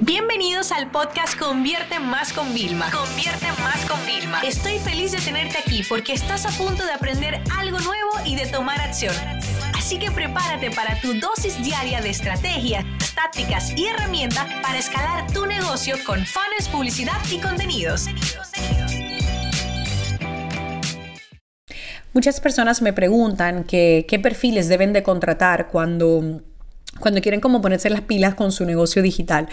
Bienvenidos al podcast Convierte Más con Vilma. Convierte Más con Vilma. Estoy feliz de tenerte aquí porque estás a punto de aprender algo nuevo y de tomar acción. Así que prepárate para tu dosis diaria de estrategias, tácticas y herramientas para escalar tu negocio con fans, publicidad y contenidos. Muchas personas me preguntan qué perfiles deben de contratar cuando, cuando quieren como ponerse las pilas con su negocio digital.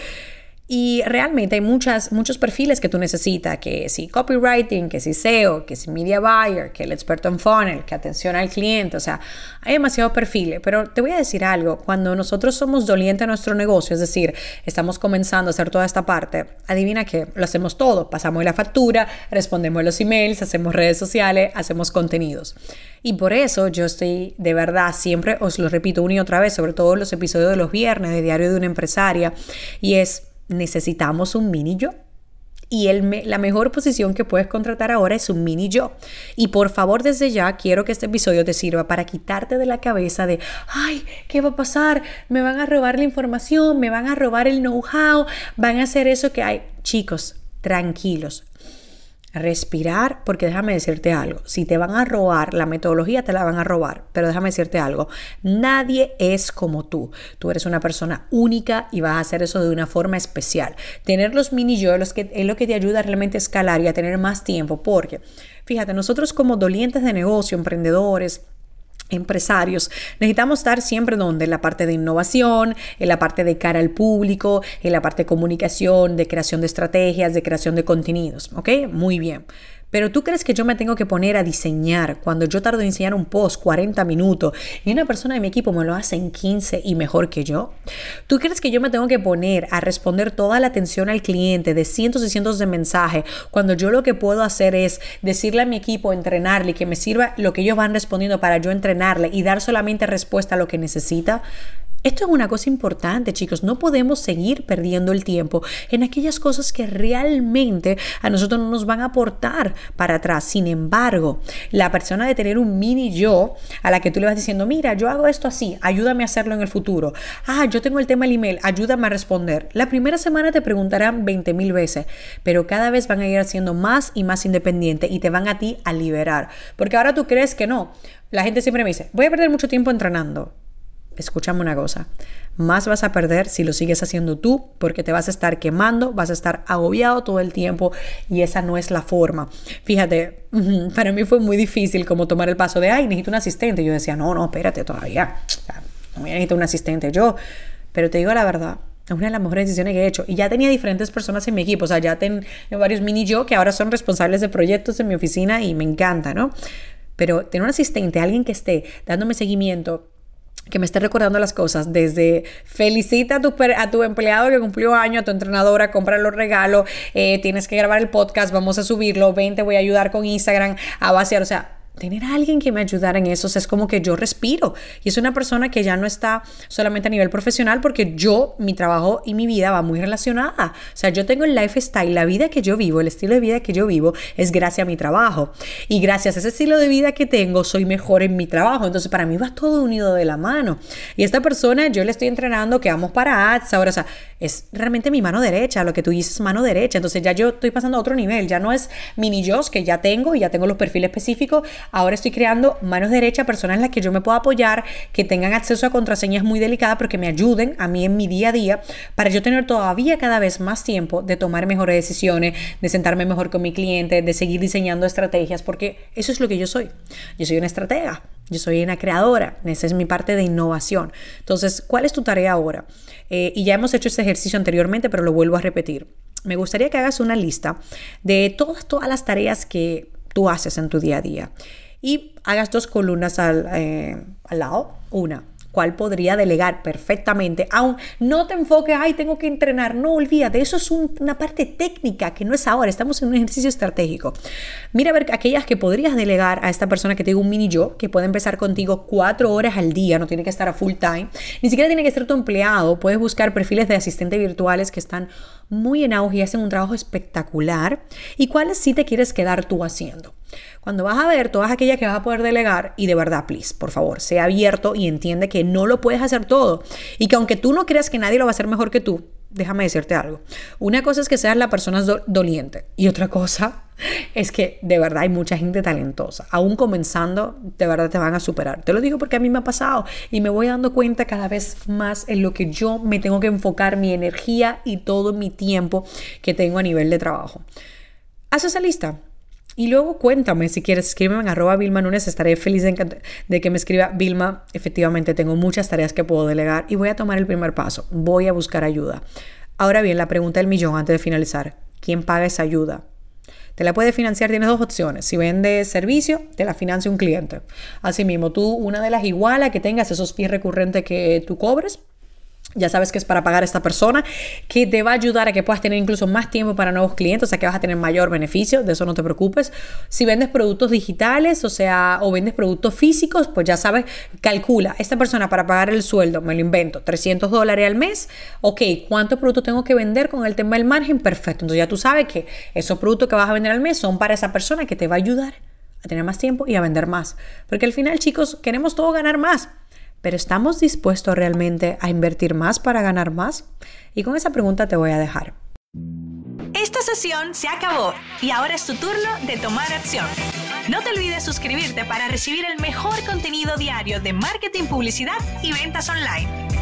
Y realmente hay muchas, muchos perfiles que tú necesitas, que si copywriting, que si SEO, que si media buyer, que el experto en funnel, que atención al cliente, o sea, hay demasiados perfiles, pero te voy a decir algo, cuando nosotros somos dolientes en nuestro negocio, es decir, estamos comenzando a hacer toda esta parte, adivina qué, lo hacemos todo, pasamos la factura, respondemos los emails, hacemos redes sociales, hacemos contenidos. Y por eso yo estoy de verdad, siempre os lo repito una y otra vez, sobre todo en los episodios de los viernes de Diario de una Empresaria, y es necesitamos un mini yo. Y el la mejor posición que puedes contratar ahora es un mini yo. Y por favor, desde ya quiero que este episodio te sirva para quitarte de la cabeza de, ay, ¿qué va a pasar? Me van a robar la información, me van a robar el know-how, van a hacer eso que hay. Chicos, tranquilos respirar, porque déjame decirte algo, si te van a robar la metodología, te la van a robar, pero déjame decirte algo, nadie es como tú, tú eres una persona única y vas a hacer eso de una forma especial. Tener los mini yo es, que, es lo que te ayuda realmente a escalar y a tener más tiempo, porque fíjate, nosotros como dolientes de negocio, emprendedores, empresarios, necesitamos estar siempre donde, en la parte de innovación, en la parte de cara al público, en la parte de comunicación, de creación de estrategias, de creación de contenidos, ¿ok? Muy bien. Pero tú crees que yo me tengo que poner a diseñar cuando yo tardo en diseñar un post 40 minutos y una persona de mi equipo me lo hace en 15 y mejor que yo? ¿Tú crees que yo me tengo que poner a responder toda la atención al cliente de cientos y cientos de mensajes cuando yo lo que puedo hacer es decirle a mi equipo, entrenarle y que me sirva lo que ellos van respondiendo para yo entrenarle y dar solamente respuesta a lo que necesita? Esto es una cosa importante, chicos. No podemos seguir perdiendo el tiempo en aquellas cosas que realmente a nosotros no nos van a aportar para atrás. Sin embargo, la persona de tener un mini yo a la que tú le vas diciendo, mira, yo hago esto así, ayúdame a hacerlo en el futuro. Ah, yo tengo el tema del email, ayúdame a responder. La primera semana te preguntarán 20 mil veces, pero cada vez van a ir siendo más y más independientes y te van a ti a liberar. Porque ahora tú crees que no. La gente siempre me dice, voy a perder mucho tiempo entrenando escúchame una cosa, más vas a perder si lo sigues haciendo tú porque te vas a estar quemando, vas a estar agobiado todo el tiempo y esa no es la forma. Fíjate, para mí fue muy difícil como tomar el paso de, ay, necesito un asistente. Yo decía, no, no, espérate todavía, no necesito un asistente yo, pero te digo la verdad. Es una de las mejores decisiones que he hecho. Y ya tenía diferentes personas en mi equipo. O sea, ya tengo varios mini yo que ahora son responsables de proyectos en mi oficina y me encanta, ¿no? Pero tener un asistente, alguien que esté dándome seguimiento, que me esté recordando las cosas, desde felicita a tu, a tu empleado que cumplió año, a tu entrenadora, compra los regalos, eh, tienes que grabar el podcast, vamos a subirlo, ven, te voy a ayudar con Instagram a vaciar, o sea, tener a alguien que me ayudara en eso es como que yo respiro y es una persona que ya no está solamente a nivel profesional porque yo, mi trabajo y mi vida va muy relacionada. O sea, yo tengo el lifestyle, la vida que yo vivo, el estilo de vida que yo vivo es gracias a mi trabajo y gracias a ese estilo de vida que tengo soy mejor en mi trabajo. Entonces, para mí va todo unido de la mano. Y esta persona yo le estoy entrenando que vamos para ads ahora, o sea, es realmente mi mano derecha, lo que tú dices mano derecha. Entonces, ya yo estoy pasando a otro nivel, ya no es mini yo que ya tengo y ya tengo los perfiles específicos Ahora estoy creando manos derechas, personas en las que yo me puedo apoyar, que tengan acceso a contraseñas muy delicadas, pero que me ayuden a mí en mi día a día para yo tener todavía cada vez más tiempo de tomar mejores decisiones, de sentarme mejor con mi cliente, de seguir diseñando estrategias, porque eso es lo que yo soy. Yo soy una estratega. Yo soy una creadora, esa es mi parte de innovación. Entonces, ¿cuál es tu tarea ahora? Eh, y ya hemos hecho este ejercicio anteriormente, pero lo vuelvo a repetir. Me gustaría que hagas una lista de todas, todas las tareas que tú haces en tu día a día y hagas dos columnas al, eh, al lado. Una, cuál podría delegar perfectamente. Aún no te enfoques, ay, tengo que entrenar. No, olvídate, eso es una parte técnica que no es ahora. Estamos en un ejercicio estratégico. Mira ver aquellas que podrías delegar a esta persona que te un mini yo, que puede empezar contigo cuatro horas al día, no tiene que estar a full time. Ni siquiera tiene que ser tu empleado. Puedes buscar perfiles de asistentes virtuales que están muy en auge y hacen un trabajo espectacular. ¿Y cuáles sí te quieres quedar tú haciendo? Cuando vas a ver todas aquellas que vas a poder delegar, y de verdad, please, por favor, sea abierto y entiende que no lo puedes hacer todo. Y que aunque tú no creas que nadie lo va a hacer mejor que tú, déjame decirte algo. Una cosa es que seas la persona doliente y otra cosa es que de verdad hay mucha gente talentosa. Aún comenzando, de verdad te van a superar. Te lo digo porque a mí me ha pasado y me voy dando cuenta cada vez más en lo que yo me tengo que enfocar mi energía y todo mi tiempo que tengo a nivel de trabajo. Haz esa lista. Y luego cuéntame, si quieres, escríbeme en arroba Vilma estaré feliz de, de, que me escriba Vilma. Efectivamente, tengo muchas tareas que puedo delegar y voy a tomar el primer paso. Voy a buscar ayuda. Ahora bien, la pregunta del millón antes de finalizar. ¿Quién paga esa ayuda? Te la puede financiar, tienes dos opciones. Si vendes servicio, te la financia un cliente. Asimismo, tú, una de las igualas que tengas esos fees recurrentes que tú cobres, ya sabes que es para pagar a esta persona, que te va a ayudar a que puedas tener incluso más tiempo para nuevos clientes, o sea que vas a tener mayor beneficio, de eso no te preocupes. Si vendes productos digitales, o sea, o vendes productos físicos, pues ya sabes, calcula, esta persona para pagar el sueldo, me lo invento, 300 dólares al mes, ok, ¿cuántos productos tengo que vender con el tema del margen? Perfecto, entonces ya tú sabes que esos productos que vas a vender al mes son para esa persona que te va a ayudar a tener más tiempo y a vender más. Porque al final, chicos, queremos todo ganar más pero ¿estamos dispuestos realmente a invertir más para ganar más? Y con esa pregunta te voy a dejar. Esta sesión se acabó y ahora es tu turno de tomar acción. No te olvides suscribirte para recibir el mejor contenido diario de marketing, publicidad y ventas online.